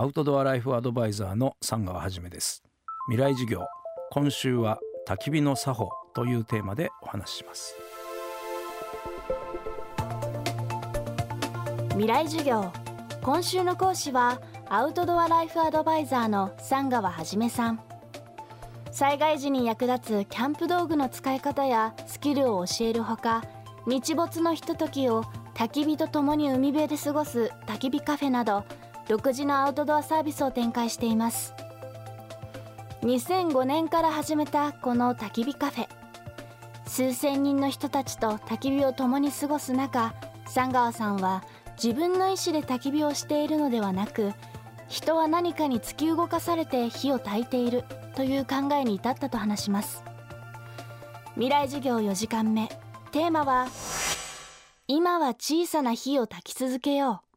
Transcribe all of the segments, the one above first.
アウトドアライフアドバイザーの三川はじめです。未来授業今週は焚き火の作法というテーマでお話しします。未来授業今週の講師はアウトドアライフアドバイザーの三川はじめさん。災害時に役立つキャンプ道具の使い方やスキルを教えるほか日没のひとときを焚き火とともに海辺で過ごす焚き火カフェなど独自のアウトドアサービスを展開しています。2005年から始めたこの焚き火カフェ。数千人の人たちと焚き火を共に過ごす中三川さんは自分の意思で焚き火をしているのではなく人は何かに突き動かされて火を焚いているという考えに至ったと話します。未来授業4時間目。テーマは今は小さな火を焚き続けよう。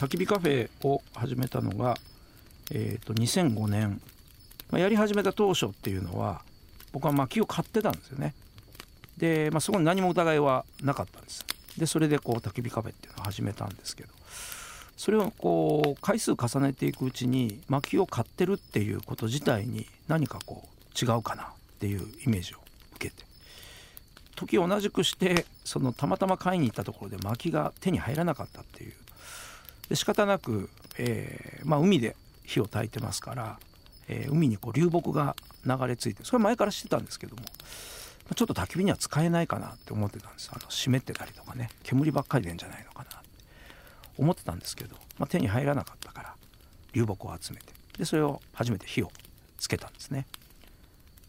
焚き火カフェを始めたのが、えーと、2005年、まあ、やり始めた当初っていうのは僕は薪を買ってたんですよね。で、まあ、そこに何も疑いはなかったんです。でそれでこう焚き火カフェっていうのを始めたんですけど。それをこう回数重ねていくうちに薪を買ってるっていうこと自体に何かこう違うかなっていうイメージを受けて。時を同じくしてそのたまたま買いに行ったところで薪が手に入らなかったっていうで仕方なく、えー、まあ、海で火を焚いてますから、えー、海にこう流木が流れ着いてそれ前から知ってたんですけどもちょっと焚き火には使えないかなって思ってたんです。あの湿ってたりとかね煙ばっかりでんじゃないのかなって思ってたんですけど、まあ、手に入らなかったから流木を集めてでそれを初めて火をつけたんですね。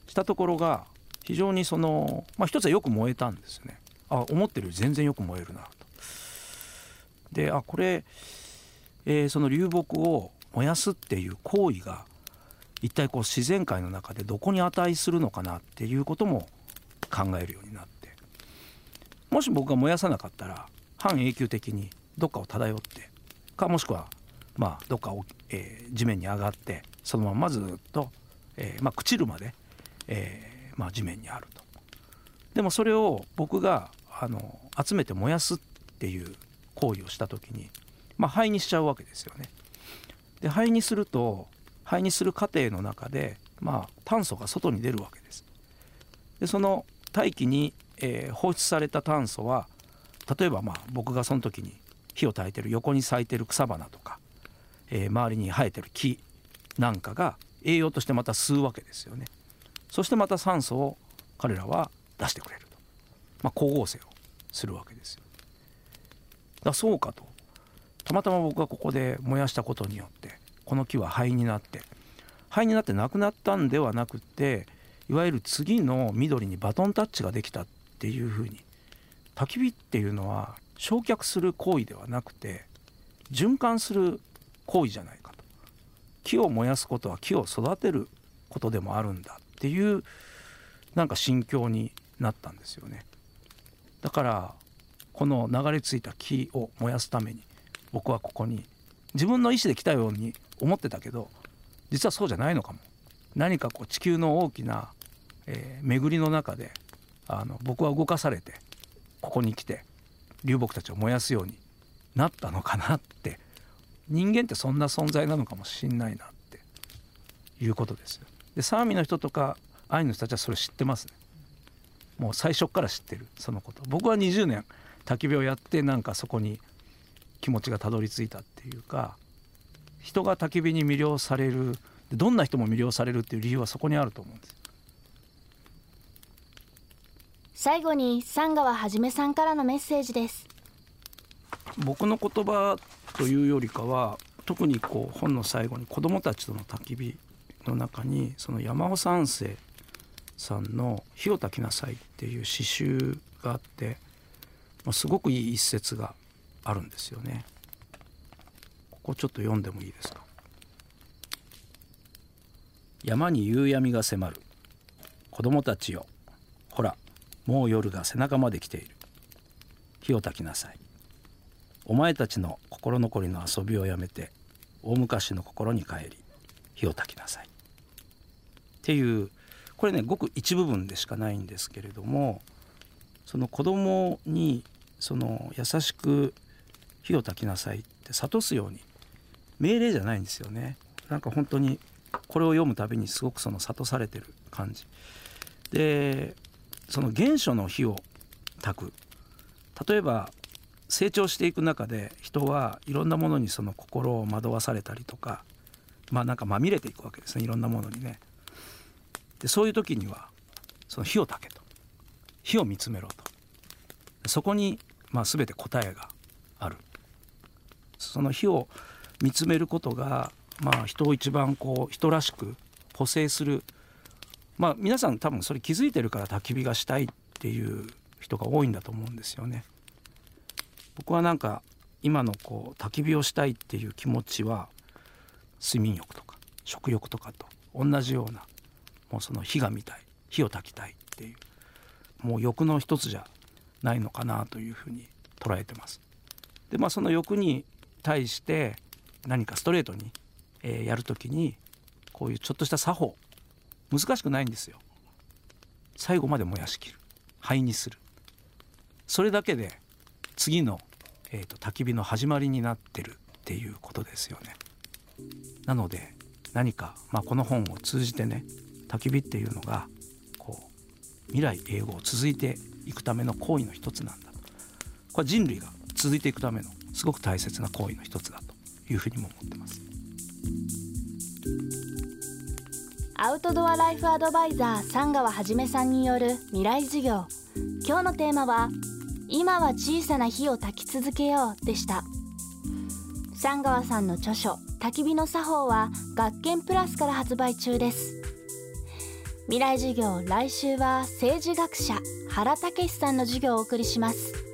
したところが非常にその、まあ、一つはよく燃えたんですね。あ思ってるより全然よく燃えるなと。であこれ、えー、その流木を燃やすっていう行為が一体こう自然界の中でどこに値するのかなっていうことも考えるようになってもし僕が燃やさなかったら半永久的にどっかを漂ってかもしくはまあどっかを、えー、地面に上がってそのままずっと、えー、まあ、朽ちるまで、えー、まあ、地面にあると。でもそれを僕があの集めて燃やすっていう行為をした時に、まあ、灰にしちゃうわけですよね。で灰にすると灰にする過程の中で、まあ、炭素が外に出るわけです。でその大気に、えー、放出された炭素は例えばまあ僕がその時に火を焚いてる横に咲いてる草花とか、えー、周りに生えてる木なんかが栄養としてまた吸うわけですよね。そしてまた酸素を彼らは出してくれると、まあ、光合成をするわけですよ。だそうかとたまたま僕がここで燃やしたことによってこの木は灰になって灰になってなくなったんではなくていわゆる次の緑にバトンタッチができたっていうふうに焚き火っていうのは焼却する行為ではなくて循環する行為じゃないかと。木を燃やすことは木を育てることでもあるんだっていうなんか心境になったんですよね。だからこの流れ着いた木を燃やすために僕はここに自分の意思で来たように思ってたけど実はそうじゃないのかも何かこう地球の大きなえー、巡りの中であの僕は動かされてここに来て流木たちを燃やすようになったのかなって人間ってそんな存在なのかもしんないなっていうことです。でサーミの人とかアイヌの人たちはそれ知ってますね。もう最初から知ってるそのこと僕は20年焚き火をやってなんかそこに気持ちがたどり着いたっていうか人が焚き火に魅了されるどんな人も魅了されるっていう理由はそこにあると思うんです。最後に三川はじめさんからのメッセージです。僕の言葉というよりかは特にこう本の最後に子どもたちとの焚き火の中にその山尾三世さんの「火を焚きなさい」っていう詩集があってすごくいい一節があるんですよね。ここちょっと読んでもいいですか？山に夕闇が迫る。子供たちよ。ほらもう夜が背中まで来ている。火を焚きなさい。お前たちの心残りの遊びをやめて大昔の心に帰り火を焚きなさい。っていうこれねごく一部分でしかないんですけれどもその子供にその優しく火を焚きなさいって諭すように。命令じゃないんですよね。なんか本当にこれを読むたびにすごくその諭されてる感じ。でその原初の火を焚く。例えば成長していく中で人はいろんなものにその心を惑わされたりとかまあなんかまみれていくわけですね。いろんなものにね。でそういう時にはその火を焚けと。火を見つめろと。そこにまあ全て答えがその火を見つめることがまあ人を一番こう人らしく補正するまあ皆さん多分それ気づいてるから焚き火がしたいっていう人が多いんだと思うんですよね。僕はなんか今のこう焚き火をしたいっていう気持ちは睡眠欲とか食欲とかと同じようなもうその火が見たい火を焚きたいっていうもう欲の一つじゃないのかなというふうに捉えてます。でまあその欲に対して何かストレートに、えー、やるときにこういうちょっとした作法。難しくないんですよ。最後まで燃やしきる。灰にする。それだけで次の、えーと、焚き火の始まりになってる。っていうことですよね。なので何か、まあ、この本を通じてね焚き火っていうのがこう未来永劫続いていくための行為の一つなんだ。これ人類が続いていくためのすごく大切な行為の一つだというふうにも思ってます。アウトドアライフアドバイザー三川はじめさんによる未来授業。今日のテーマは今は小さな火を焚き続けようでした。三川さんの著書焚き火の作法は学研プラスから発売中です。未来授業来週は政治学者原武さんの授業をお送りします。